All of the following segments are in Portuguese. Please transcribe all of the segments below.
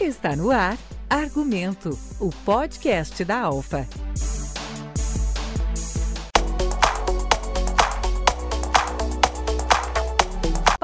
Está no ar Argumento, o podcast da Alfa.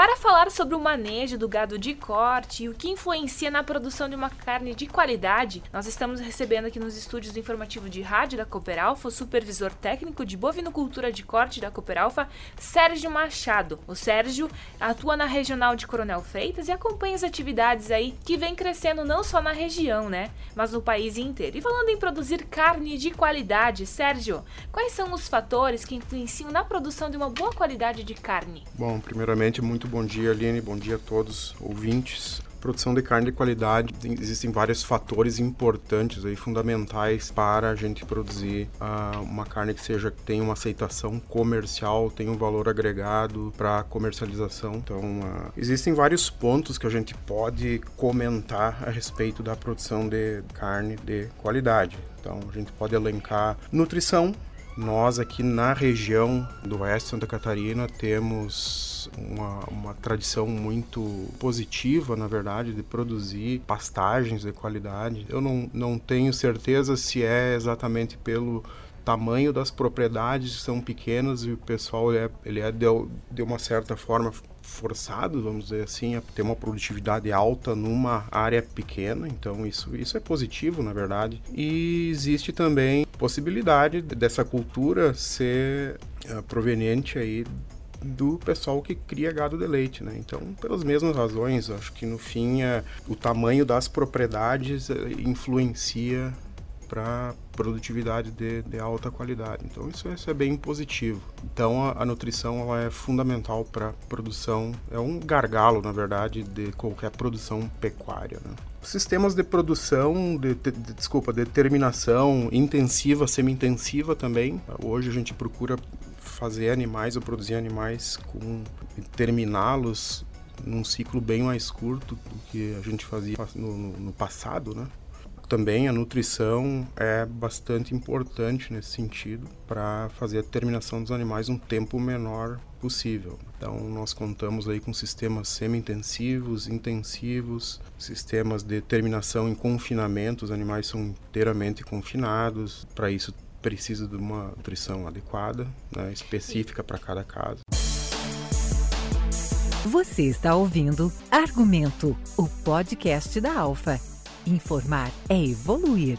Para falar sobre o manejo do gado de corte e o que influencia na produção de uma carne de qualidade, nós estamos recebendo aqui nos estúdios do informativo de rádio da Cooperalfa o supervisor técnico de bovinocultura de corte da Cooperalfa, Sérgio Machado. O Sérgio atua na regional de Coronel Freitas e acompanha as atividades aí que vem crescendo não só na região, né, mas no país inteiro. E falando em produzir carne de qualidade, Sérgio, quais são os fatores que influenciam na produção de uma boa qualidade de carne? Bom, primeiramente, muito bom dia, Aline, bom dia a todos ouvintes. Produção de carne de qualidade, existem vários fatores importantes aí, fundamentais para a gente produzir uh, uma carne que seja que tenha uma aceitação comercial, tenha um valor agregado para comercialização. Então, uh, existem vários pontos que a gente pode comentar a respeito da produção de carne de qualidade. Então, a gente pode elencar nutrição, nós aqui na região do oeste Santa Catarina temos uma, uma tradição muito positiva, na verdade, de produzir pastagens de qualidade. Eu não, não tenho certeza se é exatamente pelo tamanho das propriedades que são pequenas e o pessoal é, ele é de, de uma certa forma forçado, vamos dizer assim, a ter uma produtividade alta numa área pequena, então isso, isso é positivo, na verdade. E existe também possibilidade dessa cultura ser uh, proveniente aí do pessoal que cria gado de leite, né? Então, pelas mesmas razões, acho que no fim é, o tamanho das propriedades eh, influencia para produtividade de, de, alta qualidade. Então isso, isso, é bem positivo. Então a, a nutrição ela é fundamental para produção, é um gargalo na verdade de qualquer produção pecuária. Né? Sistemas de produção, de, de, de, desculpa, de terminação intensiva, semi-intensiva também. Hoje a gente procura fazer animais ou produzir animais com terminá-los num ciclo bem mais curto do que a gente fazia no, no, no passado, né? Também a nutrição é bastante importante nesse sentido para fazer a terminação dos animais um tempo menor possível. Então nós contamos aí com sistemas semi-intensivos, intensivos, sistemas de terminação em confinamento, os animais são inteiramente confinados. Para isso precisa de uma nutrição adequada, né, específica para cada caso. Você está ouvindo Argumento, o podcast da Alfa. Informar é evoluir.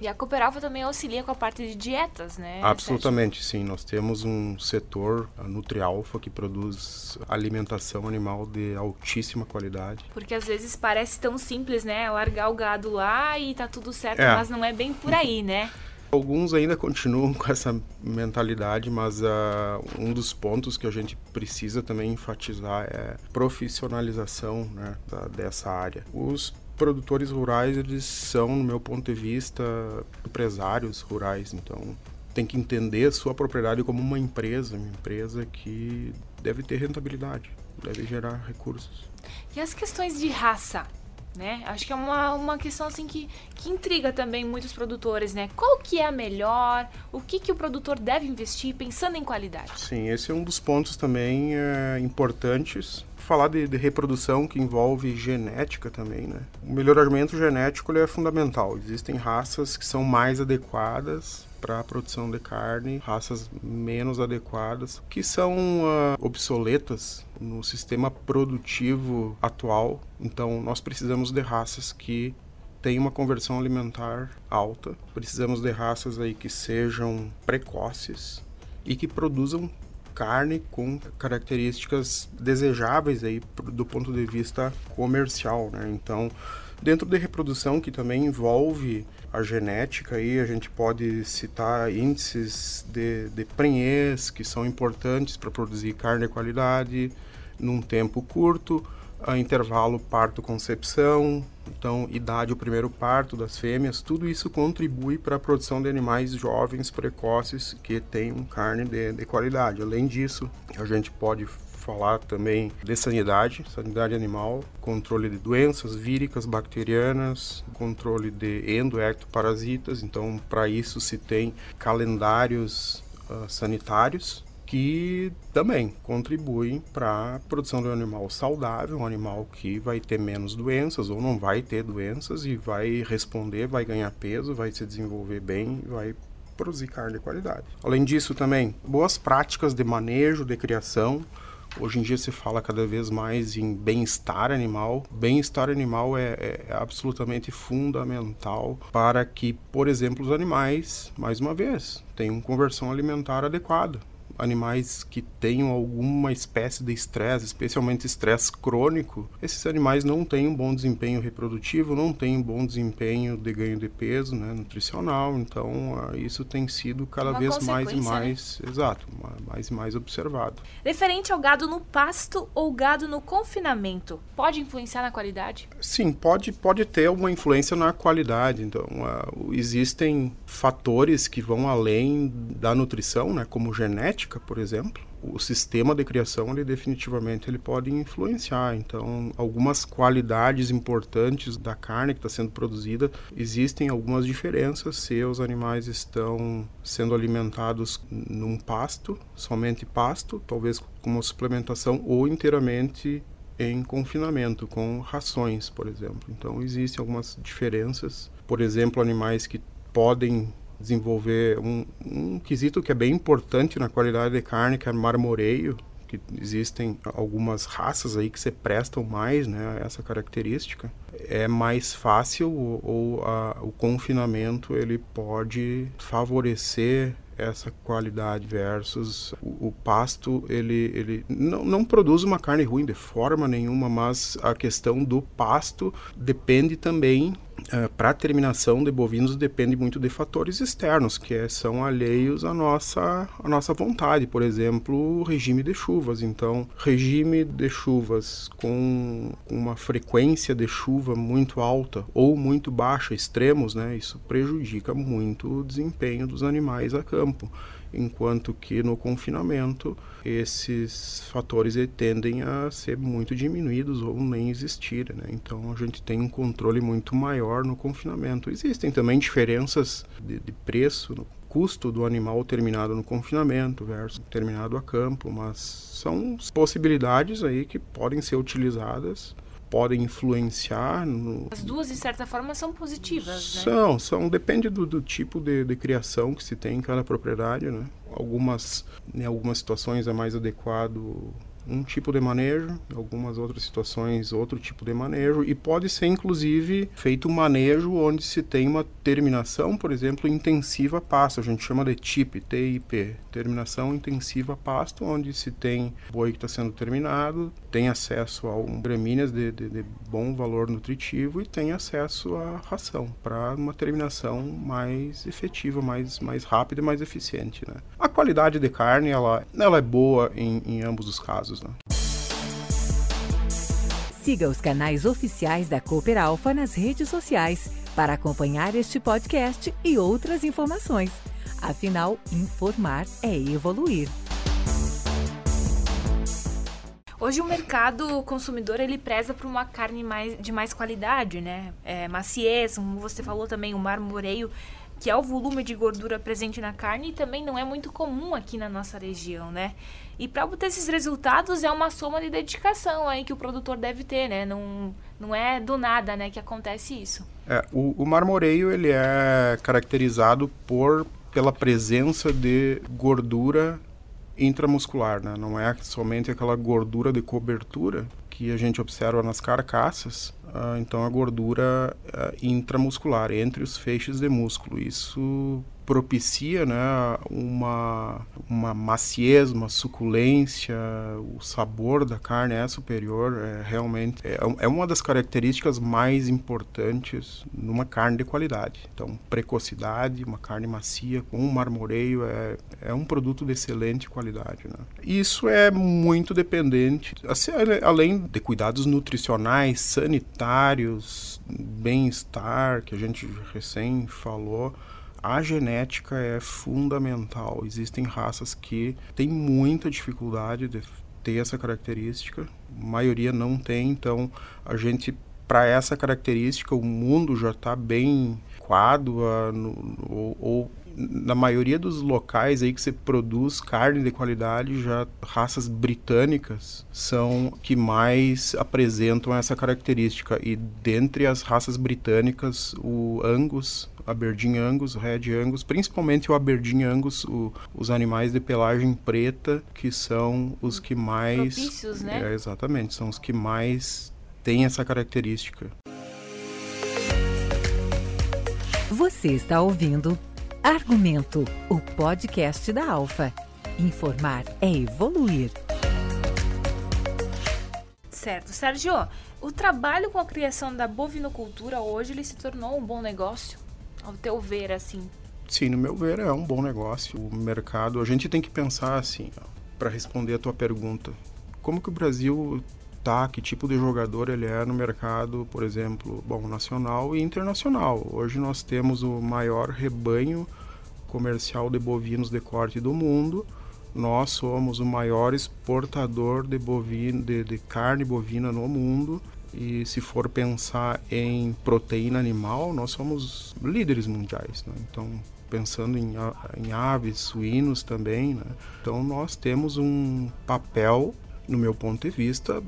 E a Cooperalfa também auxilia com a parte de dietas, né? Absolutamente, Sérgio? sim. Nós temos um setor, a Nutrialfa, que produz alimentação animal de altíssima qualidade. Porque às vezes parece tão simples, né? Largar o gado lá e tá tudo certo, é. mas não é bem por aí, né? Alguns ainda continuam com essa mentalidade, mas uh, um dos pontos que a gente precisa também enfatizar é profissionalização né, da, dessa área. Os produtores rurais, eles são, no meu ponto de vista, empresários rurais, então tem que entender sua propriedade como uma empresa, uma empresa que deve ter rentabilidade, deve gerar recursos. E as questões de raça? Né? Acho que é uma, uma questão assim que, que intriga também muitos produtores, né? Qual que é a melhor? O que, que o produtor deve investir pensando em qualidade? Sim, esse é um dos pontos também é, importantes. Falar de, de, reprodução que envolve genética também, né? O melhoramento genético é fundamental. Existem raças que são mais adequadas para a produção de carne, raças menos adequadas, que são uh, obsoletas no sistema produtivo atual. Então, nós precisamos de raças que tenham uma conversão alimentar alta, precisamos de raças aí que sejam precoces e que produzam carne com características desejáveis aí do ponto de vista comercial, né? Então, dentro de reprodução que também envolve a genética aí, a gente pode citar índices de, de prenhez que são importantes para produzir carne de qualidade num tempo curto, a intervalo parto-concepção, então idade o primeiro parto das fêmeas, tudo isso contribui para a produção de animais jovens precoces que tenham carne de, de qualidade. Além disso, a gente pode falar também de sanidade, sanidade animal, controle de doenças víricas, bacterianas, controle de endoectoparasitas. Então, para isso se tem calendários uh, sanitários que também contribuem para a produção de um animal saudável, um animal que vai ter menos doenças ou não vai ter doenças e vai responder, vai ganhar peso, vai se desenvolver bem, vai produzir carne de qualidade. Além disso, também boas práticas de manejo, de criação. Hoje em dia se fala cada vez mais em bem-estar animal. Bem-estar animal é, é, absolutamente fundamental para que, por exemplo, os animais, mais uma vez, tenham conversão alimentar adequada animais que tenham alguma espécie de estresse, especialmente estresse crônico, esses animais não têm um bom desempenho reprodutivo, não têm um bom desempenho de ganho de peso, né, nutricional. Então, uh, isso tem sido cada Uma vez mais e consequência, mais, exato, mais e mais observado. Referente ao gado no pasto ou gado no confinamento, pode influenciar na qualidade? Sim, pode, pode ter uma influência na qualidade. Então, uh, existem fatores que vão além da nutrição, né, como genética, por exemplo, o sistema de criação ele definitivamente ele pode influenciar. Então algumas qualidades importantes da carne que está sendo produzida existem algumas diferenças. Se os animais estão sendo alimentados num pasto somente pasto talvez com uma suplementação ou inteiramente em confinamento com rações por exemplo. Então existem algumas diferenças. Por exemplo animais que podem desenvolver um, um quesito que é bem importante na qualidade de carne, que é marmoreio, que existem algumas raças aí que se prestam mais né, a essa característica. É mais fácil ou, ou a, o confinamento ele pode favorecer essa qualidade versus o, o, pasto ele, ele não, não produz uma carne ruim de forma nenhuma mas a questão do pasto depende também Uh, para a terminação de bovinos depende muito de fatores externos que é, são alheios à nossa, à nossa vontade. Por exemplo, o regime de chuvas. Então, regime de chuvas com uma frequência de chuva muito alta ou muito baixa, extremos, né, isso prejudica muito o desempenho dos animais a campo enquanto que no confinamento esses fatores tendem a ser muito diminuídos ou nem existir, né? Então a gente tem um controle muito maior no confinamento. Existem também diferenças de, de preço no custo do animal terminado no confinamento versus terminado a campo, mas são possibilidades aí que podem ser utilizadas podem influenciar. No... As duas, de certa forma, são positivas, né? São, são. Depende do, do tipo de, de, criação que se tem em cada propriedade, né? Algumas, em algumas situações é mais adequado um tipo de manejo, algumas outras situações outro tipo de manejo e pode ser inclusive feito um manejo onde se tem uma terminação, por exemplo, intensiva pasto, a gente chama de TIP, TIP, terminação intensiva pasto, onde se tem boi que está sendo terminado, tem acesso a um gramíneas de, de, de bom valor nutritivo e tem acesso à ração para uma terminação mais efetiva, mais, mais rápida e mais eficiente. Né? A qualidade de carne ela, ela é boa em, em ambos os casos. Né? Siga os canais oficiais da Cooper Alpha nas redes sociais para acompanhar este podcast e outras informações. Afinal, informar é evoluir. Hoje o mercado consumidor ele preza por uma carne mais, de mais qualidade, né? É, maciez, como você falou também, o marmoreio, que é o volume de gordura presente na carne e também não é muito comum aqui na nossa região, né? E para obter esses resultados é uma soma de dedicação aí que o produtor deve ter, né? Não, não é do nada, né, que acontece isso. É, o, o marmoreio ele é caracterizado por pela presença de gordura intramuscular, né? Não é somente aquela gordura de cobertura que a gente observa nas carcaças, então a gordura uh, intramuscular, entre os feixes de músculo. Isso propicia né, uma, uma maciez, uma suculência, o sabor da carne é superior, é realmente é, é uma das características mais importantes numa carne de qualidade. Então, precocidade, uma carne macia com um marmoreio é, é um produto de excelente qualidade. Né? Isso é muito dependente, assim, além de cuidados nutricionais, sanitários, bem-estar, que a gente recém falou, a genética é fundamental. Existem raças que têm muita dificuldade de ter essa característica, a maioria não tem, então a gente para essa característica o mundo já está bem no, ou, ou, na maioria dos locais aí que você produz carne de qualidade, já raças britânicas são que mais apresentam essa característica. E dentre as raças britânicas, o Angus, Aberdeen Angus, Red Angus, principalmente o Aberdeen Angus, o, os animais de pelagem preta, que são os que mais. Propícios, né? É, exatamente, são os que mais têm essa característica. Você está ouvindo Argumento, o podcast da Alfa. Informar é evoluir. Certo. Sérgio, o trabalho com a criação da bovinocultura hoje ele se tornou um bom negócio? Ao teu ver, assim? Sim, no meu ver é um bom negócio. O mercado, a gente tem que pensar assim, para responder a tua pergunta. Como que o Brasil tá, que tipo de jogador ele é no mercado, por exemplo, bom, nacional e internacional. Hoje nós temos o maior rebanho comercial de bovinos de corte do mundo. Nós somos o maior exportador de, bovino, de, de carne bovina no mundo. E se for pensar em proteína animal, nós somos líderes mundiais. Né? Então, pensando em, em aves, suínos também. Né? Então, nós temos um papel no meu ponto de vista,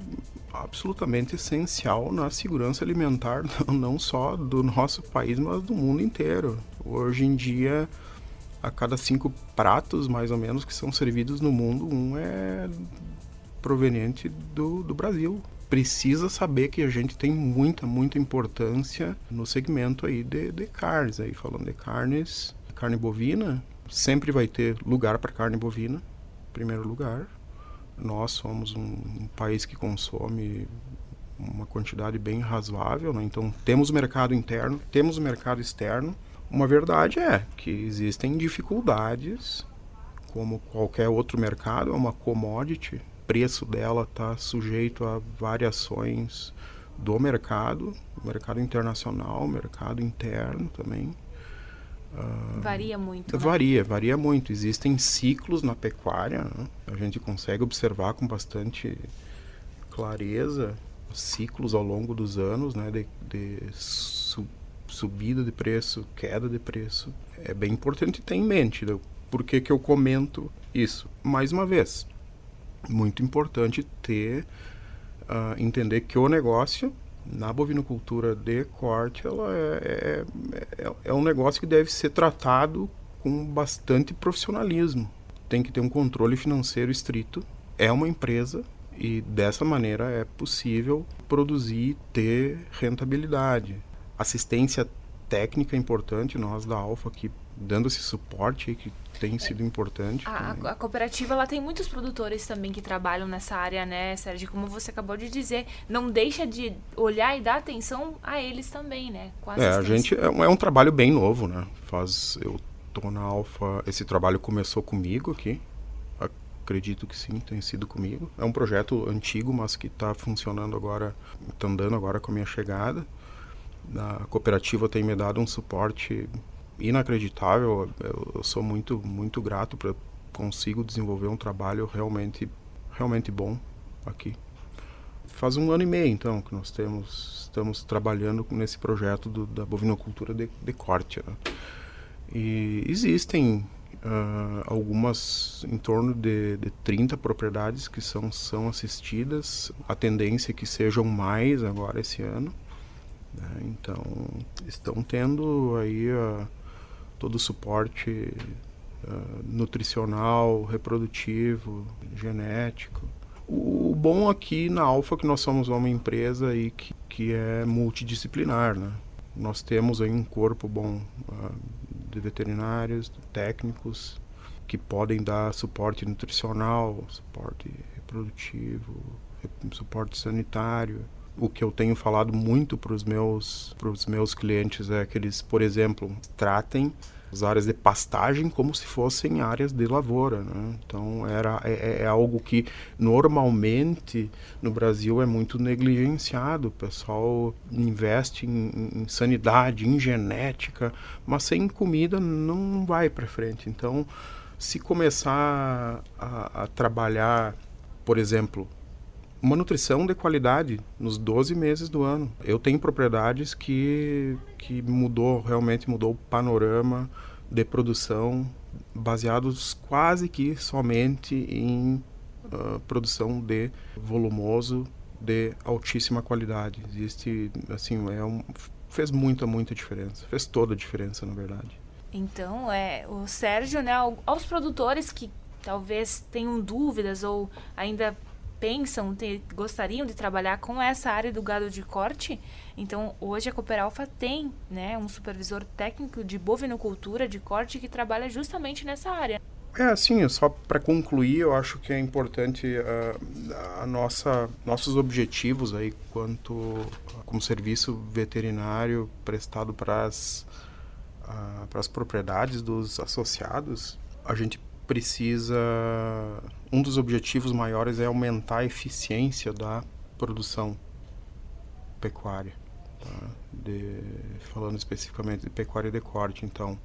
absolutamente essencial na segurança alimentar, não só do nosso país, mas do mundo inteiro. Hoje em dia, a cada cinco pratos, mais ou menos, que são servidos no mundo, um é proveniente do, do Brasil. Precisa saber que a gente tem muita, muita importância no segmento aí de, de carnes. Aí falando de carnes, carne bovina, sempre vai ter lugar para carne bovina, em primeiro lugar nós somos um, um país que consome uma quantidade bem razoável, né? então temos o mercado interno, temos o mercado externo. Uma verdade é que existem dificuldades, como qualquer outro mercado, é uma commodity, o preço dela está sujeito a variações do mercado, mercado internacional, mercado interno também. Uh, varia muito. Né? Varia, varia muito. Existem ciclos na pecuária, né? a gente consegue observar com bastante clareza ciclos ao longo dos anos né? de, de su subida de preço, queda de preço. É bem importante ter em mente né? por que, que eu comento isso. Mais uma vez, muito importante ter, uh, entender que o negócio na bovinocultura de corte, ela é, é, é, é um negócio que deve ser tratado com bastante profissionalismo. Tem que ter um controle financeiro estrito. É uma empresa e dessa maneira é possível produzir e ter rentabilidade. Assistência técnica é importante, nós da Alfa aqui dando esse suporte que tem sido importante. A, a, cooperativa ela tem muitos produtores também que trabalham nessa área, né, Sérgio? Como você acabou de dizer, não deixa de olhar e dar atenção a eles também, né? é, a gente é um, é um, trabalho bem novo, né? Faz eu tô na Alfa, esse trabalho começou comigo aqui. Acredito que sim, tem sido comigo. É um projeto antigo, mas que está funcionando agora, está andando agora com a minha chegada. A cooperativa tem me dado um suporte inacreditável. Eu, eu sou muito muito grato para consigo desenvolver um trabalho realmente realmente bom aqui. Faz um ano e meio então que nós temos estamos trabalhando nesse projeto do, da bovinocultura de, de corte. Né? E existem uh, algumas em torno de, de 30 propriedades que são, são assistidas. A tendência é que sejam mais agora esse ano. Né? Então, estão tendo aí uh, todo o suporte uh, nutricional, reprodutivo, genético. O, bom aqui na Alfa é que nós somos uma empresa aí que, que é multidisciplinar, né? Nós temos aí um corpo bom uh, de veterinários, técnicos, que podem dar suporte nutricional, suporte reprodutivo, suporte sanitário, o que eu tenho falado muito para os meus, meus clientes é que eles, por exemplo, tratem as áreas de pastagem como se fossem áreas de lavoura. Né? Então era, é, é, é, algo que normalmente no Brasil é muito negligenciado. O pessoal investe em, em sanidade, em genética, mas sem comida não vai para frente. Então, se começar a, a trabalhar, por exemplo, uma nutrição de qualidade nos 12 meses do ano. Eu tenho propriedades que, que mudou, realmente mudou o panorama de produção baseados quase que somente em uh, produção de volumoso de altíssima qualidade. Existe, assim, é um, fez muita, muita diferença. Fez toda a diferença, na verdade. Então, é, o Sérgio, né, aos produtores que talvez tenham dúvidas ou ainda pensam, te, gostariam de trabalhar com essa área do gado de corte, então hoje a Cooperalfa tem né, um supervisor técnico de bovinocultura de corte que trabalha justamente nessa área. É, assim, só para concluir, eu acho que é importante uh, a nossa, nossos objetivos aí quanto como serviço veterinário prestado para as uh, para as propriedades dos associados, a gente precisa um dos objetivos maiores é aumentar a eficiência da produção pecuária, tá? de, falando especificamente de pecuária de corte, então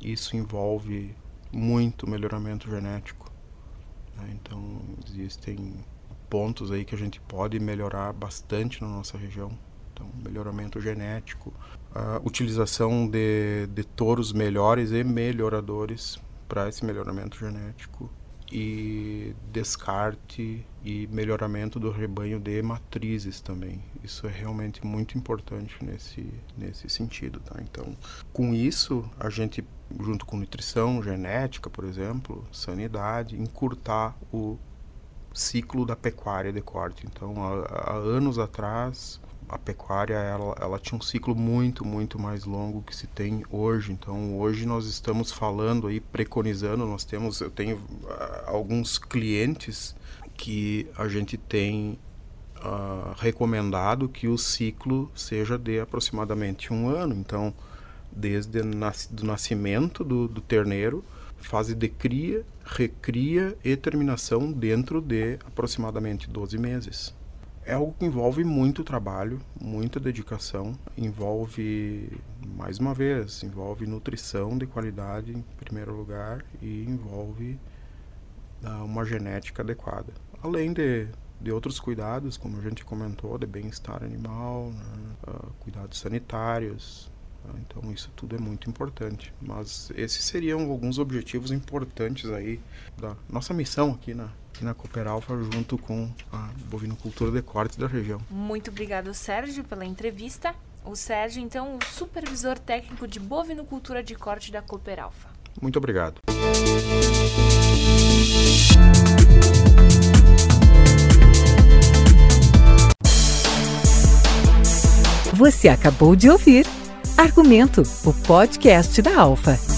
isso envolve muito melhoramento genético. Né? Então, existem pontos aí que a gente pode melhorar bastante na nossa região. Então, melhoramento genético, a utilização de, de touros melhores e melhoradores para esse melhoramento genético e descarte e melhoramento do rebanho de matrizes também. Isso é realmente muito importante nesse, nesse sentido. Tá? Então, com isso, a gente junto com nutrição, genética, por exemplo, sanidade, encurtar o ciclo da pecuária de corte. Então, há, há anos atrás, a pecuária ela, ela, tinha um ciclo muito, muito mais longo que se tem hoje. Então, hoje nós estamos falando aí, preconizando, nós temos, eu tenho uh, alguns clientes que a gente tem uh, recomendado que o ciclo seja de aproximadamente um ano. Então, desde o nascimento do, do terneiro, fase de cria, recria e terminação dentro de aproximadamente 12 meses. É algo que envolve muito trabalho, muita dedicação, envolve, mais uma vez, envolve nutrição de qualidade em primeiro lugar e envolve uh, uma genética adequada. Além de, de outros cuidados, como a gente comentou, de bem-estar animal, né, uh, cuidados sanitários, Tá? Então isso tudo é muito importante. Mas esses seriam alguns objetivos importantes aí da nossa missão aqui na, aqui na Cooperalfa junto com a bovinocultura de corte da região. Muito obrigado, Sérgio, pela entrevista. O Sérgio, então, o supervisor técnico de bovinocultura de corte da Cooperalfa. Muito obrigado. Você acabou de ouvir Argumento, o podcast da Alfa.